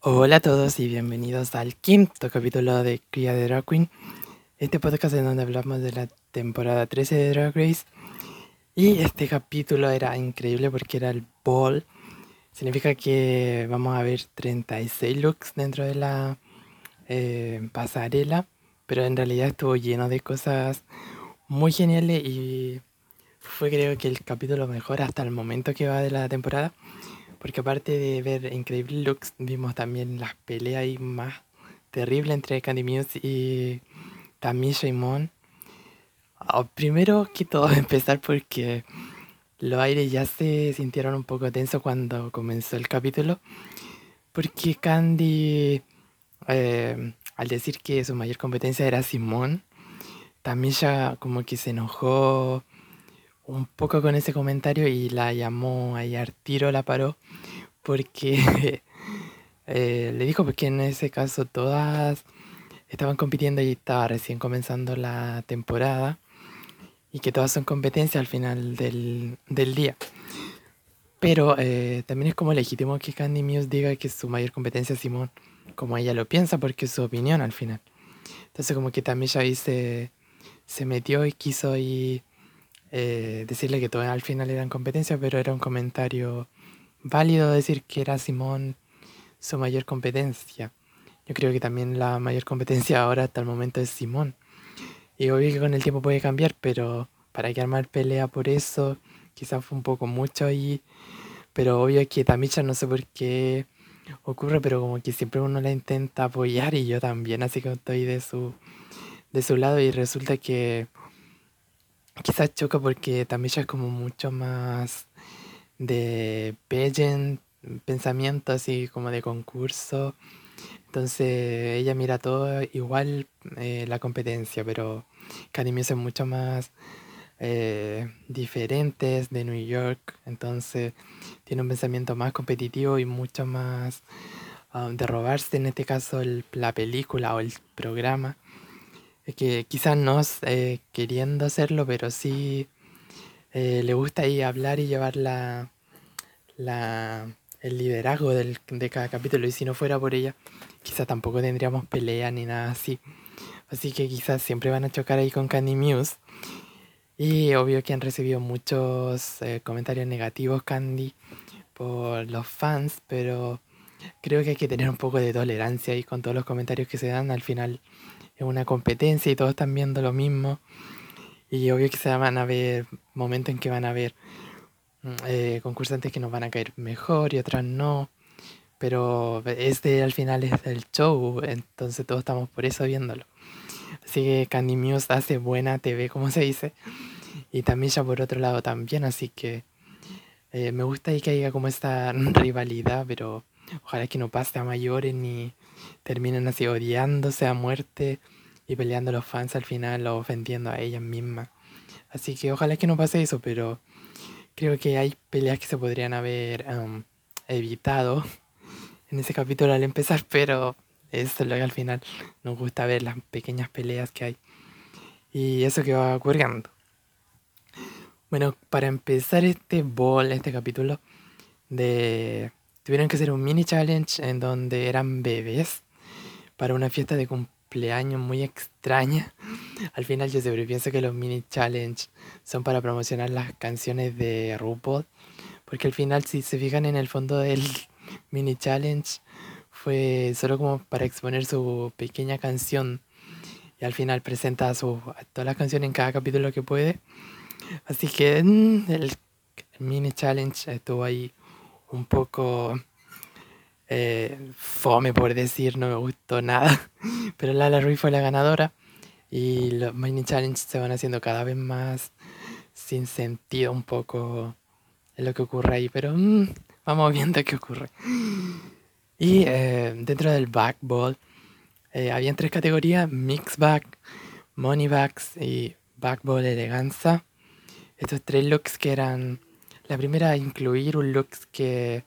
Hola a todos y bienvenidos al quinto capítulo de Cría de Drag Queen, este podcast en donde hablamos de la temporada 13 de Drag Race. Y este capítulo era increíble porque era el ball. Significa que vamos a ver 36 looks dentro de la eh, pasarela, pero en realidad estuvo lleno de cosas muy geniales y fue creo que el capítulo mejor hasta el momento que va de la temporada. Porque aparte de ver increíbles looks, vimos también las peleas más terribles entre Candy Muse y Tamisha y Mon. Ah, primero que todo, empezar porque los aires ya se sintieron un poco tensos cuando comenzó el capítulo. Porque Candy, eh, al decir que su mayor competencia era Simón, Tamisha como que se enojó un poco con ese comentario y la llamó ahí al tiro, la paró, porque eh, le dijo que en ese caso todas estaban compitiendo y estaba recién comenzando la temporada y que todas son competencias al final del, día. Pero eh, también es como legítimo que Candy Muse diga que su mayor competencia es Simón, como ella lo piensa, porque es su opinión al final. Entonces como que también ya ahí se, se metió y quiso y eh, decirle que todo al final eran competencias, pero era un comentario válido decir que era Simón su mayor competencia. Yo creo que también la mayor competencia ahora hasta el momento es Simón. Y obvio que con el tiempo puede cambiar, pero para que armar pelea por eso, quizás fue un poco mucho ahí. Pero obvio que Tamicha no sé por qué ocurre, pero como que siempre uno la intenta apoyar y yo también, así que estoy de su, de su lado y resulta que quizás choca porque también es como mucho más de pageant, pensamiento así como de concurso. Entonces ella mira todo igual eh, la competencia, pero Canimio es mucho más eh, diferentes de New York. Entonces tiene un pensamiento más competitivo y mucho más um, de robarse en este caso la película o el programa que quizás no eh, queriendo hacerlo, pero sí eh, le gusta ahí hablar y llevar la, el liderazgo del, de cada capítulo. Y si no fuera por ella, quizás tampoco tendríamos pelea ni nada así. Así que quizás siempre van a chocar ahí con Candy Muse. Y obvio que han recibido muchos eh, comentarios negativos Candy por los fans, pero creo que hay que tener un poco de tolerancia ahí con todos los comentarios que se dan. Al final es una competencia y todos están viendo lo mismo. Y obvio que se van a ver momentos en que van a ver mm, eh, concursantes que nos van a caer mejor y otras no. Pero este al final es el show, entonces todos estamos por eso viéndolo. Así que Candy Muse hace buena TV, como se dice. Y también ya por otro lado también, así que eh, me gusta que haya como esta rivalidad, pero ojalá que no pase a mayores ni terminen así odiándose a muerte y peleando a los fans al final o ofendiendo a ellas mismas. Así que ojalá que no pase eso, pero creo que hay peleas que se podrían haber evitado en ese capítulo al empezar, pero eso es lo que al final nos gusta ver, las pequeñas peleas que hay. Y eso que va ocurriendo. Bueno, para empezar este ball, este capítulo, de tuvieron que hacer un mini challenge en donde eran bebés para una fiesta de cumpleaños muy extraña. Al final yo siempre pienso que los mini challenge son para promocionar las canciones de RuPaul, porque al final si se fijan en el fondo del mini challenge fue solo como para exponer su pequeña canción y al final presenta su, todas las canciones en cada capítulo que puede. Así que mm, el mini challenge estuvo ahí un poco eh, fome por decir, no me gustó nada. Pero Lala Rui fue la ganadora y los mini challenges se van haciendo cada vez más sin sentido un poco en lo que ocurre ahí, pero mm, vamos viendo qué ocurre. Y eh, dentro del backball eh, habían tres categorías, mix back, money backs y backball eleganza. Estos tres looks que eran la primera, incluir un look que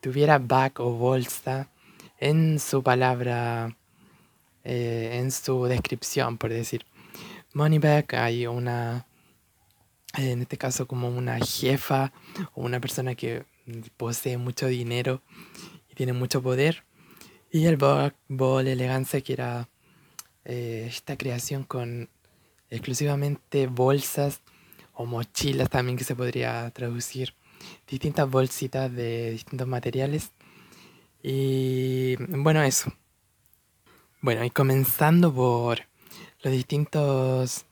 tuviera back o bolsa en su palabra, eh, en su descripción, por decir. Money back, hay una, en este caso como una jefa o una persona que posee mucho dinero y tiene mucho poder. Y el Ball Elegancia, que era eh, esta creación con exclusivamente bolsas o mochilas también que se podría traducir. Distintas bolsitas de distintos materiales. Y bueno, eso. Bueno, y comenzando por los distintos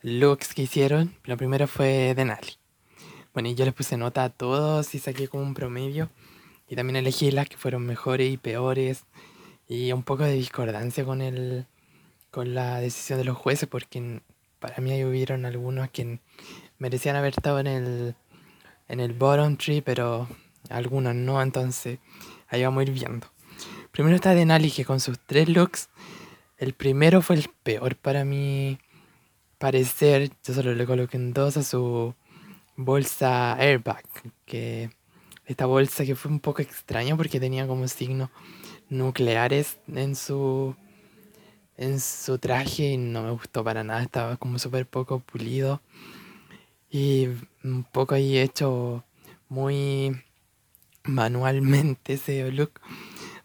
looks que hicieron. Lo primero fue Denali. Bueno, y yo les puse nota a todos y saqué como un promedio. Y también elegí las que fueron mejores y peores. Y un poco de discordancia con el con la decisión de los jueces porque para mí hubieron algunos que merecían haber estado en el en el bottom tree, pero algunos no, entonces ahí vamos a ir viendo. Primero está Denali que con sus tres looks, el primero fue el peor para mí parecer, yo solo le coloqué en dos a su bolsa airbag, que esta bolsa que fue un poco extraña porque tenía como signos nucleares en su en su traje y no me gustó para nada, estaba como súper poco pulido y un poco ahí hecho muy manualmente ese look.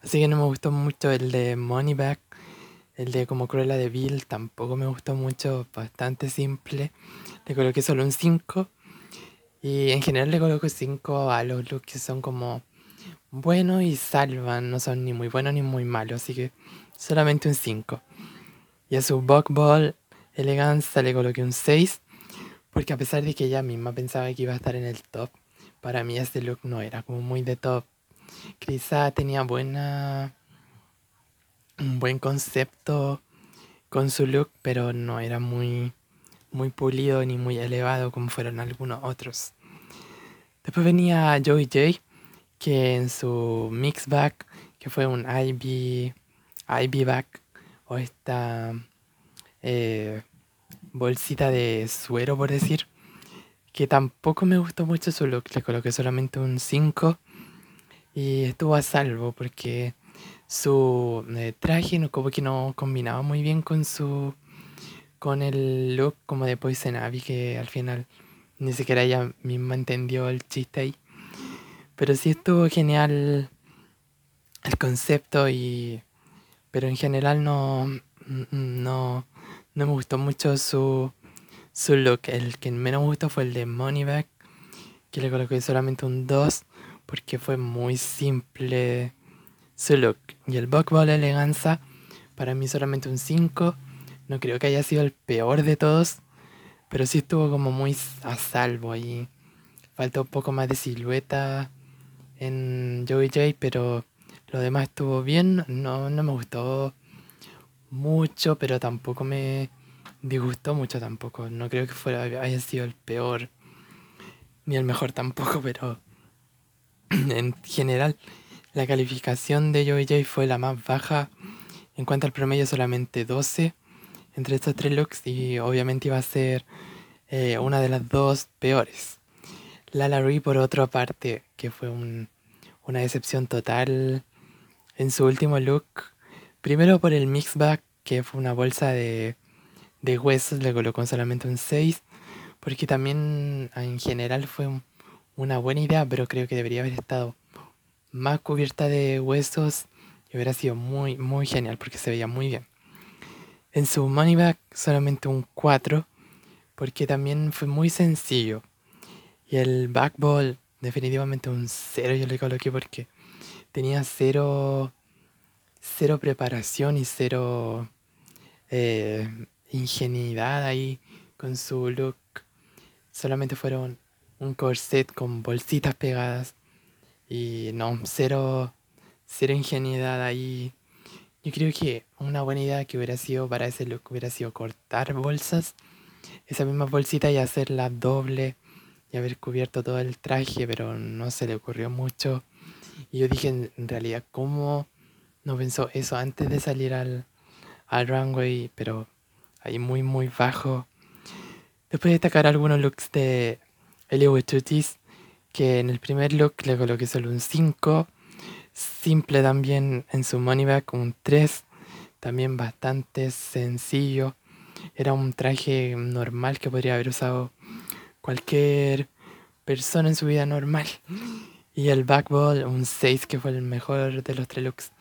Así que no me gustó mucho el de Moneyback, el de como Cruella de Bill tampoco me gustó mucho, bastante simple. Le coloqué solo un 5 y en general le coloco 5 a los looks que son como buenos y salvan, no son ni muy buenos ni muy malos, así que solamente un 5. Y a su Buckball Eleganza le coloqué un 6, porque a pesar de que ella misma pensaba que iba a estar en el top, para mí este look no era como muy de top. Quizá tenía buena un buen concepto con su look, pero no era muy muy pulido ni muy elevado como fueron algunos otros. Después venía Joey J, que en su mix back, que fue un IB, IB back, o esta eh, bolsita de suero, por decir, que tampoco me gustó mucho su look, le coloqué solamente un 5 y estuvo a salvo porque su eh, traje no, como que no combinaba muy bien con su con el look como de Poison Ivy que al final ni siquiera ella misma entendió el chiste ahí. Pero sí estuvo genial el concepto y pero en general no no no me gustó mucho su su look el que menos me gustó fue el de Moneybag que le coloqué solamente un 2 porque fue muy simple su look. Y el Buckball Eleganza, para mí solamente un 5. No creo que haya sido el peor de todos, pero sí estuvo como muy a salvo ahí. Faltó un poco más de silueta en Joey J, pero lo demás estuvo bien. No, no me gustó mucho, pero tampoco me disgustó mucho tampoco. No creo que fuera haya sido el peor ni el mejor tampoco, pero en general la calificación de Joey J fue la más baja en cuanto al promedio solamente 12 entre estos tres looks y obviamente iba a ser eh, una de las dos peores. Lala Rui por otra parte, que fue una decepción total en su último look. Primero por el mix bag, que fue una bolsa de, de huesos, le colocó solamente un 6, porque también en general fue una buena idea, pero creo que debería haber estado más cubierta de huesos y hubiera sido muy, muy genial porque se veía muy bien. En su money bag solamente un 4 porque también fue muy sencillo. Y el backball definitivamente un 0 yo le coloqué porque tenía cero, cero preparación y cero eh, ingenuidad ahí con su look. Solamente fueron un corset con bolsitas pegadas y no, cero, cero ingenuidad ahí. Yo creo que una buena idea que hubiera sido para ese look hubiera sido cortar bolsas, esa misma bolsita y hacerla doble y haber cubierto todo el traje, pero no se le ocurrió mucho. Y yo dije, en realidad, ¿cómo no pensó eso antes de salir al, al runway? Pero ahí muy, muy bajo. Después de destacar algunos looks de Elio Wetutis, que en el primer look le coloqué solo un 5. Simple también en su money bag, un 3. También bastante sencillo. Era un traje normal que podría haber usado cualquier persona en su vida normal. Y el backball, un 6, que fue el mejor de los tres looks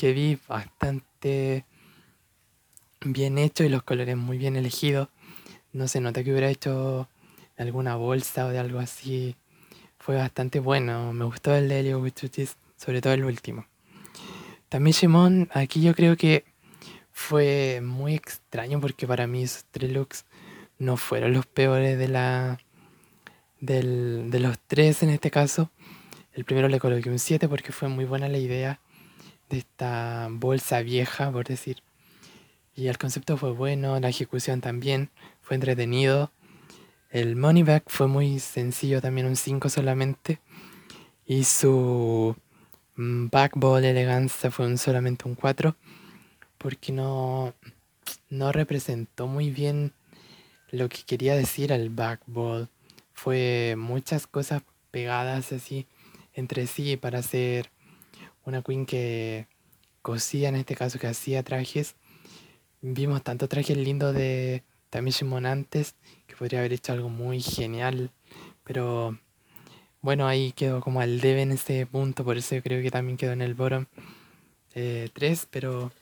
que vi bastante bien hecho y los colores muy bien elegidos. No se nota que hubiera hecho alguna bolsa o de algo así. Fue bastante bueno. Me gustó el de Helio sobre todo el último. También Shimon, aquí yo creo que fue muy extraño porque para mí esos tres looks no fueron los peores de la de los tres en este caso. El primero le coloqué un 7 porque fue muy buena la idea de esta bolsa vieja, por decir. Y el concepto fue bueno, la ejecución también, fue entretenido. El money back fue muy sencillo, también un 5 solamente. Y su mm, backball elegancia fue un, solamente un 4 porque no, no representó muy bien lo que quería decir el backball. Fue muchas cosas pegadas así entre sí para hacer una queen que cosía, en este caso que hacía trajes. Vimos tantos trajes lindos de Tamishimon antes que podría haber hecho algo muy genial, pero bueno, ahí quedó como al debe en ese punto, por eso yo creo que también quedó en el bottom 3, eh, pero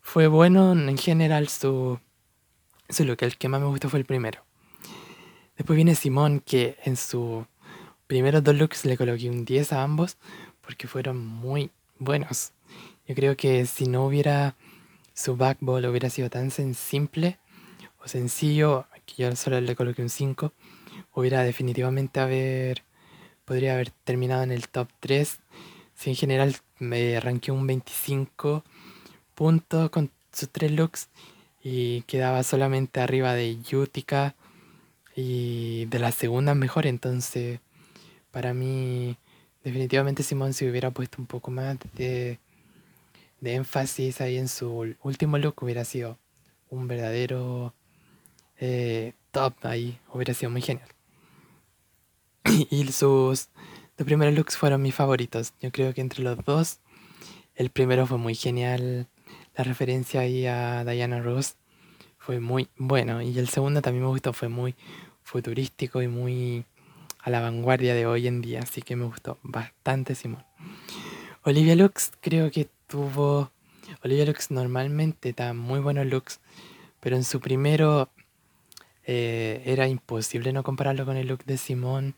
fue bueno en general su, su look, el que más me gustó fue el primero. Después viene Simón, que en su primeros dos looks le coloqué un 10 a ambos porque fueron muy buenos. Yo creo que si no hubiera su backball hubiera sido tan simple o sencillo, que yo solo le coloqué un 5, hubiera definitivamente haber podría haber terminado en el top 3. Si en general me ranqueó un 25 puntos con sus tres looks y quedaba solamente arriba de Yutica y de la segunda mejor, entonces para mí, definitivamente Simón si hubiera puesto un poco más de, énfasis ahí en su último look, hubiera sido un verdadero eh, top ahí, hubiera sido muy genial. y sus dos primeros looks fueron mis favoritos. Yo creo que entre los dos, el primero fue muy genial. La referencia ahí a Diana Ross fue muy bueno. Y el segundo también me gustó, fue muy futurístico y muy a la vanguardia de hoy en día, así que me gustó bastante Simón. Olivia Lux creo que tuvo... Olivia Lux normalmente da muy buenos looks, pero en su primero eh, era imposible no compararlo con el look de Simón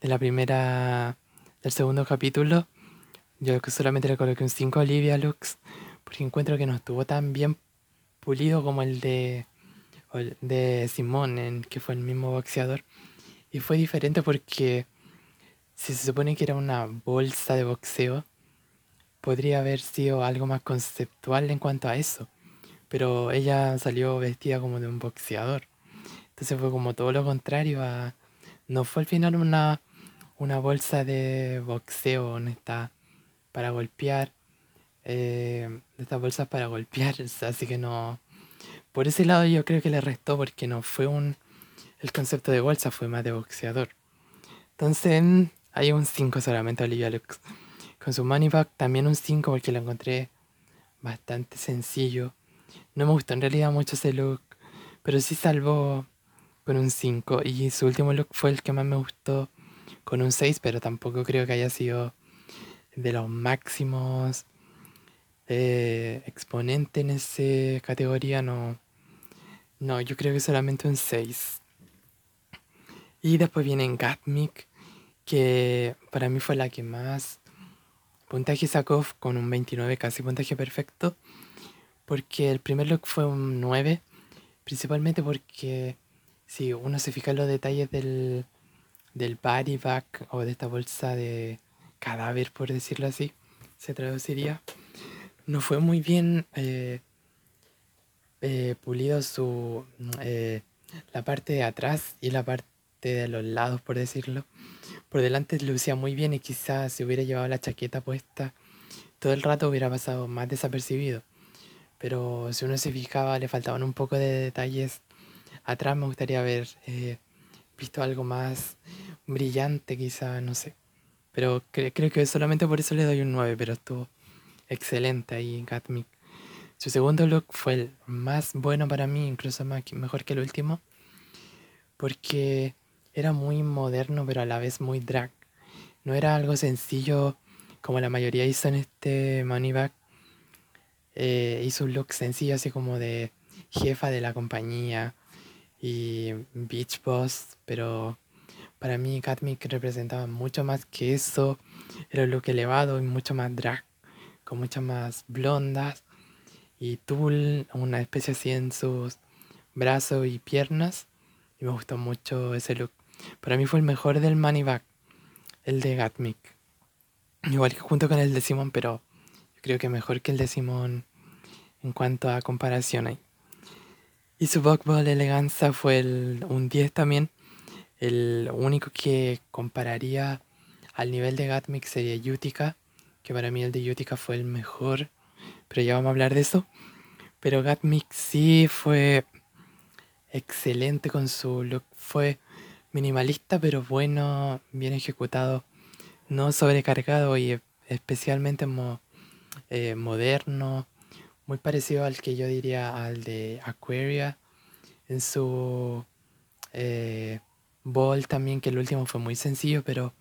de la primera... del segundo capítulo. Yo solamente le coloqué un 5 Olivia Lux, porque encuentro que no estuvo tan bien pulido como el de, de Simón, que fue el mismo boxeador. Y fue diferente porque si se supone que era una bolsa de boxeo, podría haber sido algo más conceptual en cuanto a eso. Pero ella salió vestida como de un boxeador. Entonces fue como todo lo contrario a... No fue al final una, una bolsa de boxeo honesta para golpear. Eh, estas bolsas para golpear. Así que no... Por ese lado yo creo que le restó porque no fue un el concepto de bolsa fue más de boxeador. Entonces, hay un 5 solamente Olivia Lux. Con su money bag también un 5 porque lo encontré bastante sencillo. No me gustó en realidad mucho ese look, pero sí salvó con un 5. Y su último look fue el que más me gustó con un 6, pero tampoco creo que haya sido de los máximos eh, exponentes en esa categoría. No, no, yo creo que solamente un 6. Y después viene Gatmik, que para mí fue la que más puntaje sacó con un 29, casi puntaje perfecto. Porque el primer look fue un 9, principalmente porque si uno se fija en los detalles del, del body bag o de esta bolsa de cadáver, por decirlo así, se traduciría, no fue muy bien eh, eh, pulido su eh, la parte de atrás y la parte de los lados, por decirlo. Por delante lucía muy bien y quizás si hubiera llevado la chaqueta puesta todo el rato hubiera pasado más desapercibido. Pero si uno se fijaba, le faltaban un poco de detalles. Atrás me gustaría haber eh, visto algo más brillante, quizá, no sé. Pero creo que solamente por eso le doy un 9, pero estuvo excelente ahí Gatmic. Su segundo look fue el más bueno para mí, incluso más, mejor que el último, porque era muy moderno, pero a la vez muy drag. No era algo sencillo como la mayoría hizo en este Money Bag, eh, hizo un look sencillo, así como de jefa de la compañía y Beach Boss, pero para mí Gatmic representaba mucho más que eso. Era un look elevado y mucho más drag, con muchas más blondas y tul, una especie así en sus brazos y piernas. Y me gustó mucho ese look. Para mí fue el mejor del Money Bag, el de Gatmic. Igual que junto con el de Simon, pero creo que mejor que el de Simon en cuanto a comparación ahí. Y su Buckball Eleganza fue un 10 también. El único que compararía al nivel de Gatmic sería Utica, que para mí el de Utica fue el mejor, pero ya vamos a hablar de eso. Pero Gatmic sí fue excelente con su look, fue minimalista pero bueno, bien ejecutado, no sobrecargado y especialmente eh, moderno, muy parecido al que yo diría al de Aquaria en su eh, ball también, que el último fue muy sencillo, pero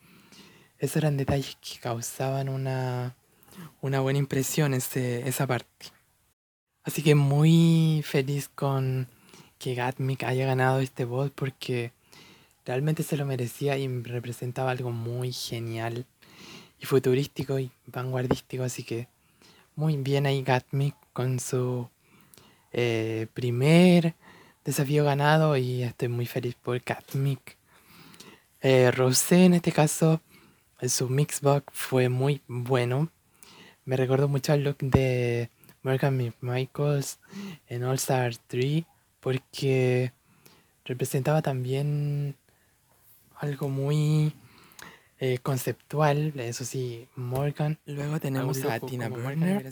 esos eran detalles que causaban una, una buena impresión ese, esa parte. Así que muy feliz con que Gatmic haya ganado este ball porque realmente se lo merecía y representaba algo muy genial y futurístico y vanguardístico, así que muy bien ahí Gatmic con su eh, primer desafío ganado y estoy muy feliz por Gatmic. Eh, Rosé en este caso, su mixbox fue muy bueno. Me recuerdo mucho al look de Morgan Michaels en All Star 3 porque representaba también algo muy eh, conceptual, eso sí, Morgan. Luego tenemos a Tina Burner,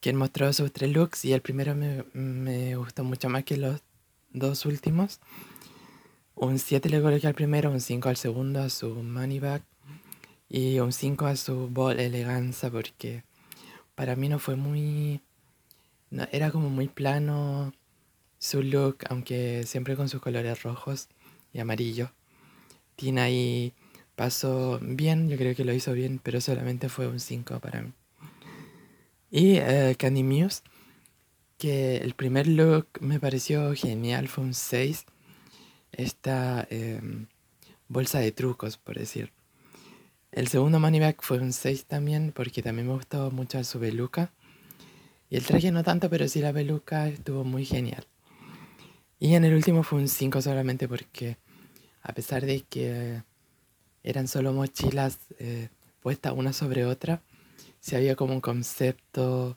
quien mostró sus tres looks y el primero me, gustó mucho más que los dos últimos. Un 7 le coloqué al primero, un 5 al segundo a su money bag y un 5 a su ball eleganza porque para mí no fue muy... era como muy plano su look, aunque siempre con sus colores rojos y amarillo. Tina ahí pasó bien, yo creo que lo hizo bien, pero solamente fue un 5 para mí. Y eh, Candy Muse, que el primer look me pareció genial, fue un 6. Esta em, bolsa de trucos, por decir. El segundo money bag fue un 6 también, porque también me gustó mucho su peluca. Y el traje no tanto, pero sí la peluca estuvo muy genial. Y en el último fue un 5 solamente porque a pesar de que eran solo mochilas eh, puestas una sobre otra, si había como un concepto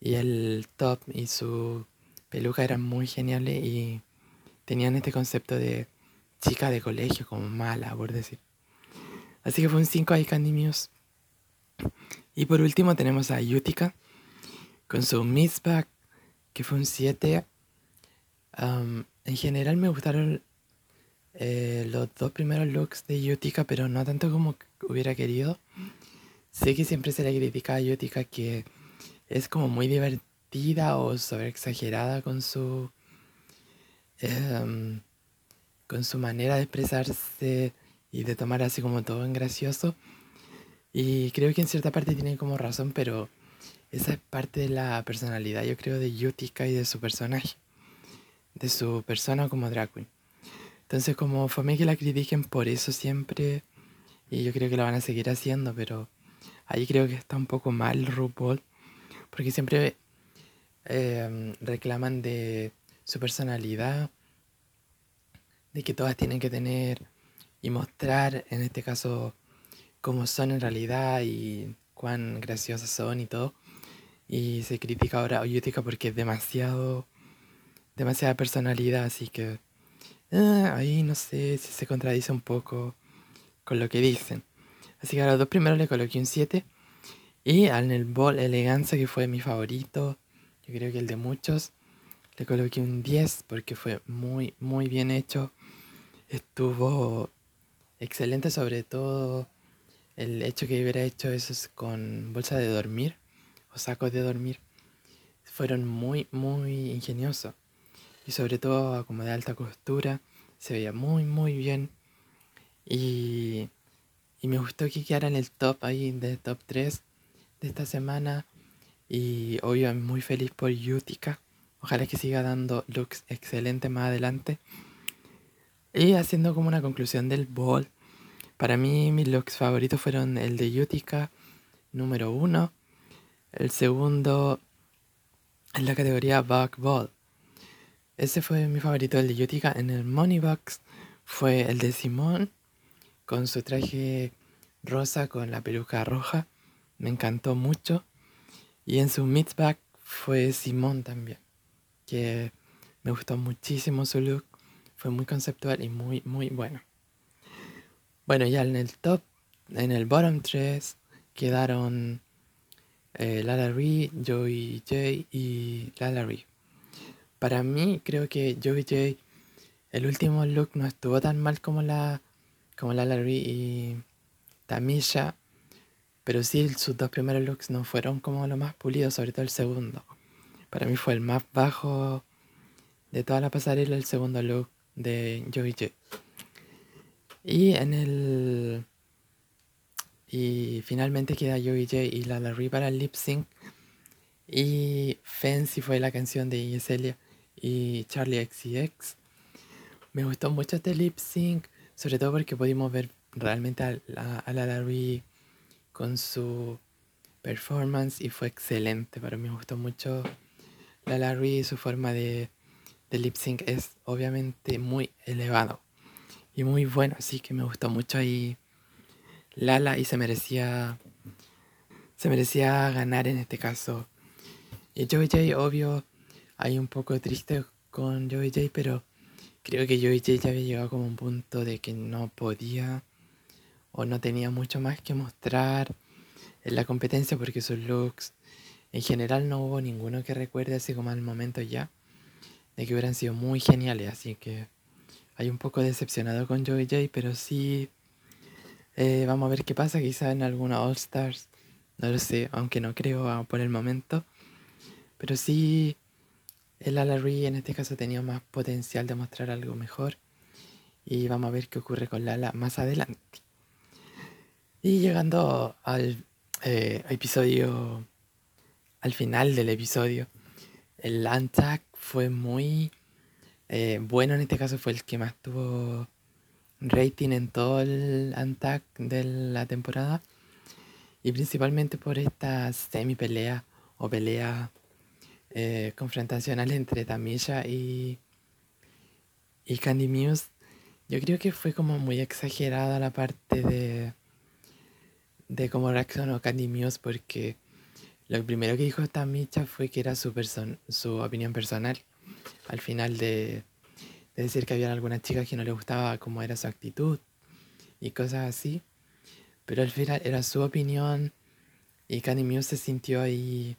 y el top y su peluca eran muy geniales y tenían este concepto de chica de colegio como mala, por decir. Así que fue un 5 ahí Candy Muse. Y por último tenemos a Utica con su Miss que fue un 7. en general me gustaron eh, los dos primeros looks de Utica, pero no tanto como hubiera querido. Sé que siempre se le critica a Utica que es como muy divertida o sobre exagerada con su em, con su manera de expresarse y de tomar así como todo en gracioso. Y creo que en cierta parte tiene como razón, pero esa es parte de la personalidad, yo creo, de Utica y de su personaje, de su persona como drag queen. Entonces como fue que la critiquen por eso siempre, y yo creo que lo van a seguir haciendo, pero ahí creo que está un poco mal RuPaul, porque siempre em, reclaman de su personalidad, de que todas tienen que tener y mostrar, en este caso, cómo son en realidad y cuán graciosas son y todo. Y se critica ahora a Utica porque es demasiado, demasiada personalidad, así que Ah, ahí no sé si se contradice un poco con lo que dicen. Así que a los dos primeros le coloqué un 7. Y al el bol elegancia, que fue mi favorito, yo creo que el de muchos, le coloqué un 10 porque fue muy, muy bien hecho. Estuvo excelente, sobre todo el hecho que hubiera hecho eso con bolsa de dormir o sacos de dormir. Fueron muy, muy ingeniosos y sobre todo como de alta costura, se veía muy muy bien y, y me gustó que quedara en el top ahí de top 3 de esta semana Y obvio, muy feliz por Yutica. Ojalá que siga dando looks excelentes más adelante. Y haciendo como una conclusión del ball. Para mí mis looks favoritos fueron el de Yutica número uno. El segundo en la categoría Bug Ese fue mi favorito, el de Yutica. En el Money Box fue el de Simón con su traje rosa con la peluca roja. Me encantó mucho. Y en su midback fue Simón también, que me gustó muchísimo su look. Fue muy conceptual y muy, muy bueno. Bueno, ya en el top, en el bottom 3 quedaron eh, Lala Ree, Joey J y Lala Ree. Para mí, creo que Joey J, el último look no estuvo tan mal como la como Lala Ree y Tamisha, pero sí sus dos primeros looks no fueron como lo más pulido, sobre todo el segundo. Para mí fue el más bajo de toda la pasarela, el segundo look de Joey J. Y en el. Y finalmente queda Joey J y la Larry para el lip sync. Y Fancy fue la canción de Yeselia y Charlie XCX. Me gustó mucho este lip sync, sobre todo porque pudimos ver realmente a la, a la Larry con su performance y fue excelente. Para mí me gustó mucho la Larry y su forma de, de lip sync es obviamente muy elevado y muy bueno, así que me gustó mucho ahí Lala y se merecía se merecía ganar en este caso. Y Joey obvio, hay un poco triste con Joey J, pero creo que Joey J ya había llegado como un punto de que no podía o no tenía mucho más que mostrar en la competencia porque sus looks en general no hubo ninguno que recuerde así como al momento ya de que hubieran sido muy geniales. Así que hay un poco decepcionado con Joey J pero sí eh, vamos a ver qué pasa. Quizá en alguna All Stars no lo sé aunque no creo por el momento. Pero sí el Ala en este caso tenía más potencial de mostrar algo mejor y vamos a ver qué ocurre con Lala más adelante y llegando al eh, episodio, al final del episodio, el Antac fue muy eh, bueno. En este caso fue el que más tuvo rating en todo el Antac de la temporada. Y principalmente por esta semi pelea o pelea eh, confrontacional entre Tamisha y, y Candy Muse. Yo creo que fue como muy exagerada la parte de de cómo reaccionó Candy Muse porque lo primero que dijo Tamicha fue que era su, su opinión personal. Al final de, decir que había algunas chicas que no le gustaba cómo era su actitud y cosas así. Pero al final era su opinión y Candy Muse se sintió ahí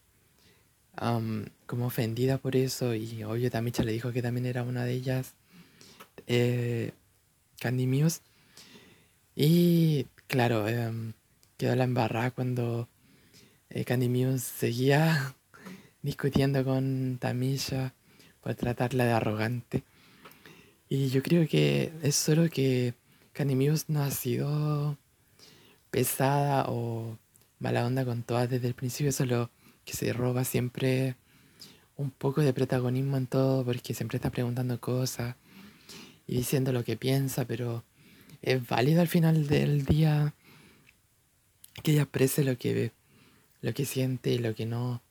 como ofendida por eso y obvio Tamicha le dijo que también era una de ellas. Eh, Candy Muse. Y claro, em, quedó la embarrada cuando eh, Candy Muse seguía discutiendo con Tamisha por tratarla de arrogante. Y yo creo que es solo que Candy Muse no ha sido pesada o mala onda con todas desde el principio, solo que se roba siempre un poco de protagonismo en todo porque siempre está preguntando cosas y diciendo lo que piensa, pero es válido al final del día que ella exprese lo que ve, lo que siente y lo que no.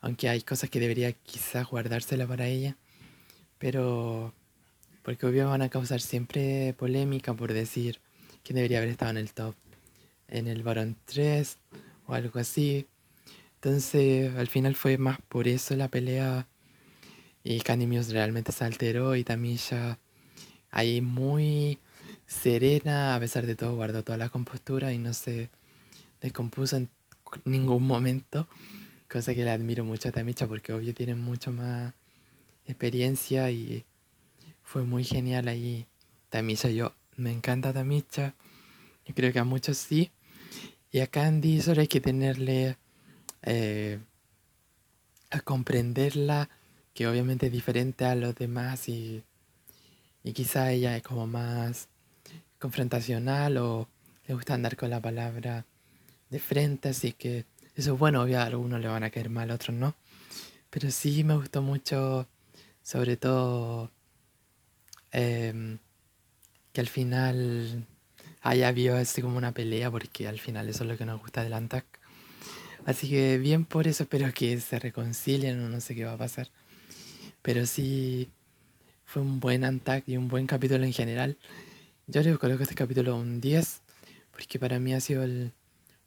Aunque hay cosas que debería quizás guardársela para ella. Pero porque obvio van a causar siempre polémica por decir que debería haber estado en el top, en el Baron 3 o algo así. Entonces al final fue más por eso la pelea y Candy Muse realmente se alteró y Tamisha ahí muy serena, a pesar de todo guardó toda la compostura y no se descompuso en ningún momento, cosa que le admiro mucho a Tamicha porque obvio tiene mucho más experiencia y fue muy genial ahí. Tamicha, yo me encanta Tamicha, yo creo que a muchos sí. Y a Candy solo hay que tenerle eh, a comprenderla, que obviamente es diferente a los demás y, y quizá ella es como más confrontacional o le gusta andar con la palabra de frente, así que Eso es bueno, obvio, a algunos le van a caer mal, a otros no. Pero sí me gustó mucho, sobre todo, em, que al final haya habido así como una pelea, porque al final eso es lo que nos gusta del Antac. Así que bien por eso, espero que se reconcilien o no sé qué va a pasar. Pero sí, fue un buen Antac y un buen capítulo en general. Yo le coloco este capítulo un 10, porque para mí ha sido el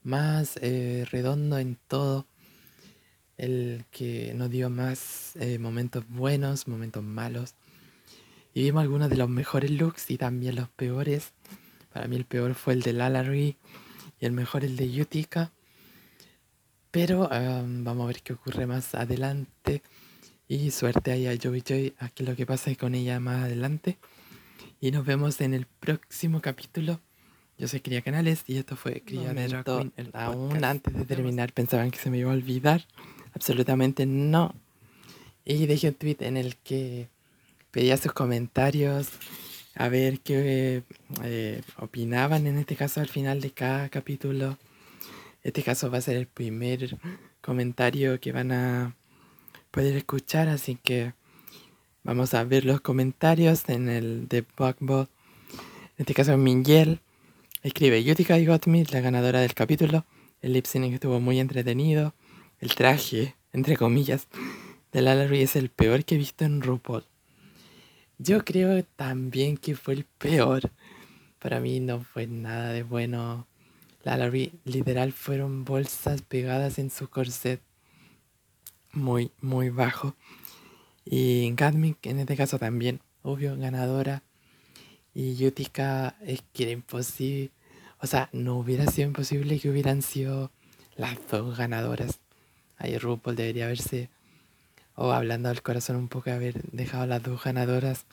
más eh, redondo en todo. El que nos dio más eh, momentos buenos, momentos malos. Y vimos algunos de los mejores looks y también los peores. Para mí el peor fue el de Lalari y el mejor el de Yutika. Pero vamos a ver qué ocurre más adelante. Y suerte ahí a Joey Joy a que lo que pase con ella más adelante. Y nos vemos en el próximo capítulo. Yo soy Cría Canales y esto fue Cría de Drag Aún antes de terminar pensaban que se me iba a olvidar. Absolutamente no. Y dejé un tweet en el que pedía sus comentarios a ver qué eh, opinaban en este caso al final de cada capítulo. Este caso va a ser el primer comentario que van a poder escuchar, así que vamos a ver los comentarios en el de Bugbot. En este caso, Mingel escribe: Yutika y Me, la ganadora del capítulo. El lip sync estuvo muy entretenido. El traje, entre comillas, de Lallery es el peor que he visto en RuPaul. Yo creo también que fue el peor. Para mí no fue nada de bueno. La literal fueron bolsas pegadas en su corset. Muy, muy bajo. Y Gatmic en este caso también, obvio, ganadora. Y Yutika es que era imposible. O sea, no hubiera sido imposible que hubieran sido las dos ganadoras. Ahí RuPaul debería haberse o hablando del corazón un poco haber dejado las dos ganadoras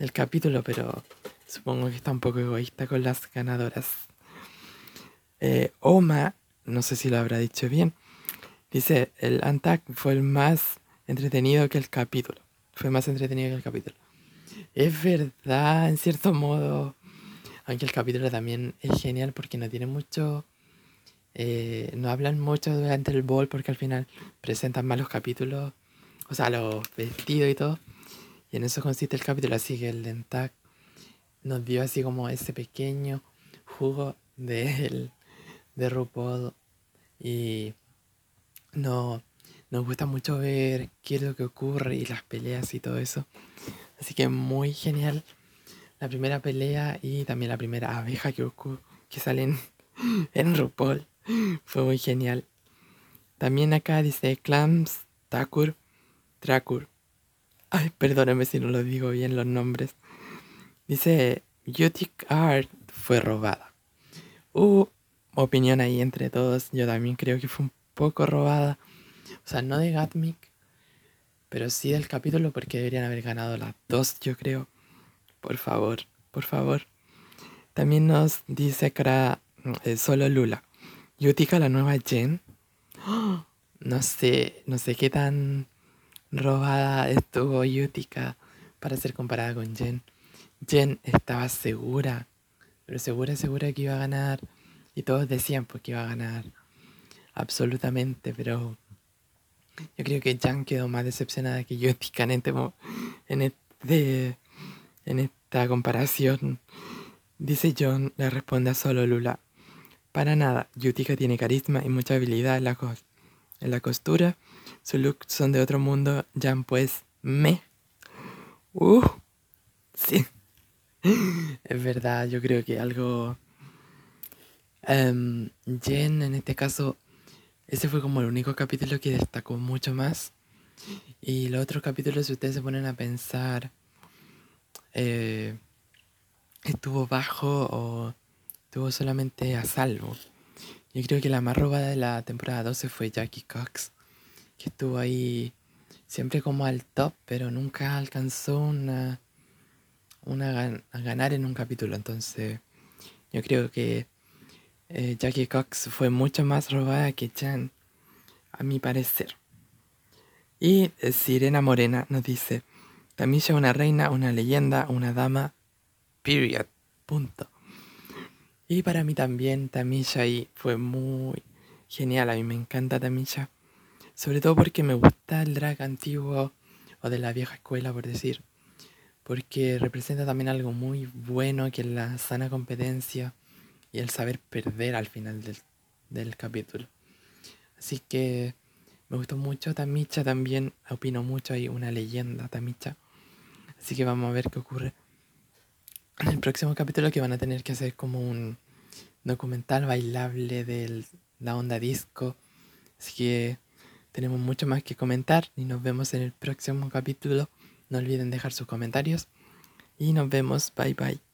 del capítulo, pero supongo que está un poco egoísta con las ganadoras. Eh, Oma, no sé si lo habrá dicho bien, dice, el Antac fue el más entretenido que el capítulo. Fue más entretenido que el capítulo. Es verdad, en cierto modo, aunque el capítulo también es genial porque no tiene mucho... Eh, no hablan mucho durante el ball porque al final presentan malos capítulos o sea, los vestidos y todo. Y en eso consiste el capítulo, así que el Dentac nos dio así como ese pequeño jugo de, de RuPaul. Y no, nos gusta mucho ver qué es lo que ocurre y las peleas y todo eso. Así que muy genial la primera pelea y también la primera abeja que, que sale en, RuPaul. Fue muy genial. También acá dice Clams Takur Dracur. Ay, perdóneme si no lo digo bien los nombres. Dice, Yutic Art fue robada. Uh, opinión ahí entre todos. Yo también creo que fue un poco robada. O sea, no de Gatmic, pero sí del capítulo porque deberían haber ganado las dos, yo creo. Por favor, por favor. También nos dice cara eh, solo Lula. Yutica la nueva Jen. no sé, no sé qué tan robada estuvo Yutika para ser comparada con Jen. Jen estaba segura, pero segura, segura que iba a ganar. Y todos decían pues que iba a ganar. Absolutamente, pero yo creo que Jen quedó más decepcionada que este, en, este, en esta comparación. Dice John, le responde a solo Lula. Para nada, Yutika tiene carisma y mucha habilidad en la, en la costura su look son de otro mundo. Jan pues me. Uh, sí. es verdad, yo creo que algo... Um, Jen en este caso, ese fue como el único capítulo que destacó mucho más. Y los otros capítulos, si ustedes se ponen a pensar, eh, estuvo bajo o estuvo solamente a salvo. Yo creo que la más robada de la temporada 12 fue Jackie Cox que estuvo ahí siempre como al top, pero nunca alcanzó una, una a ganar en un capítulo. Entonces, yo creo que eh, Jackie Cox fue mucho más robada que Chan, a mi parecer. Y eh, Sirena Morena nos dice, Tamisha una reina, una leyenda, una dama, period, punto. Y para mí también Tamisha ahí fue muy genial, a mí me encanta Tamisha. Sobre todo porque me gusta el drag antiguo o de la vieja escuela, por decir. Porque representa también algo muy bueno, que es la sana competencia y el saber perder al final del, del capítulo. Así que me gustó mucho Tamicha también, opino mucho, hay una leyenda Tamicha. Así que vamos a ver qué ocurre en el próximo capítulo que van a tener que hacer como un documental bailable de la onda disco. Así que tenemos mucho más que comentar y nos vemos en el próximo capítulo. No olviden dejar sus comentarios y nos vemos. Bye bye.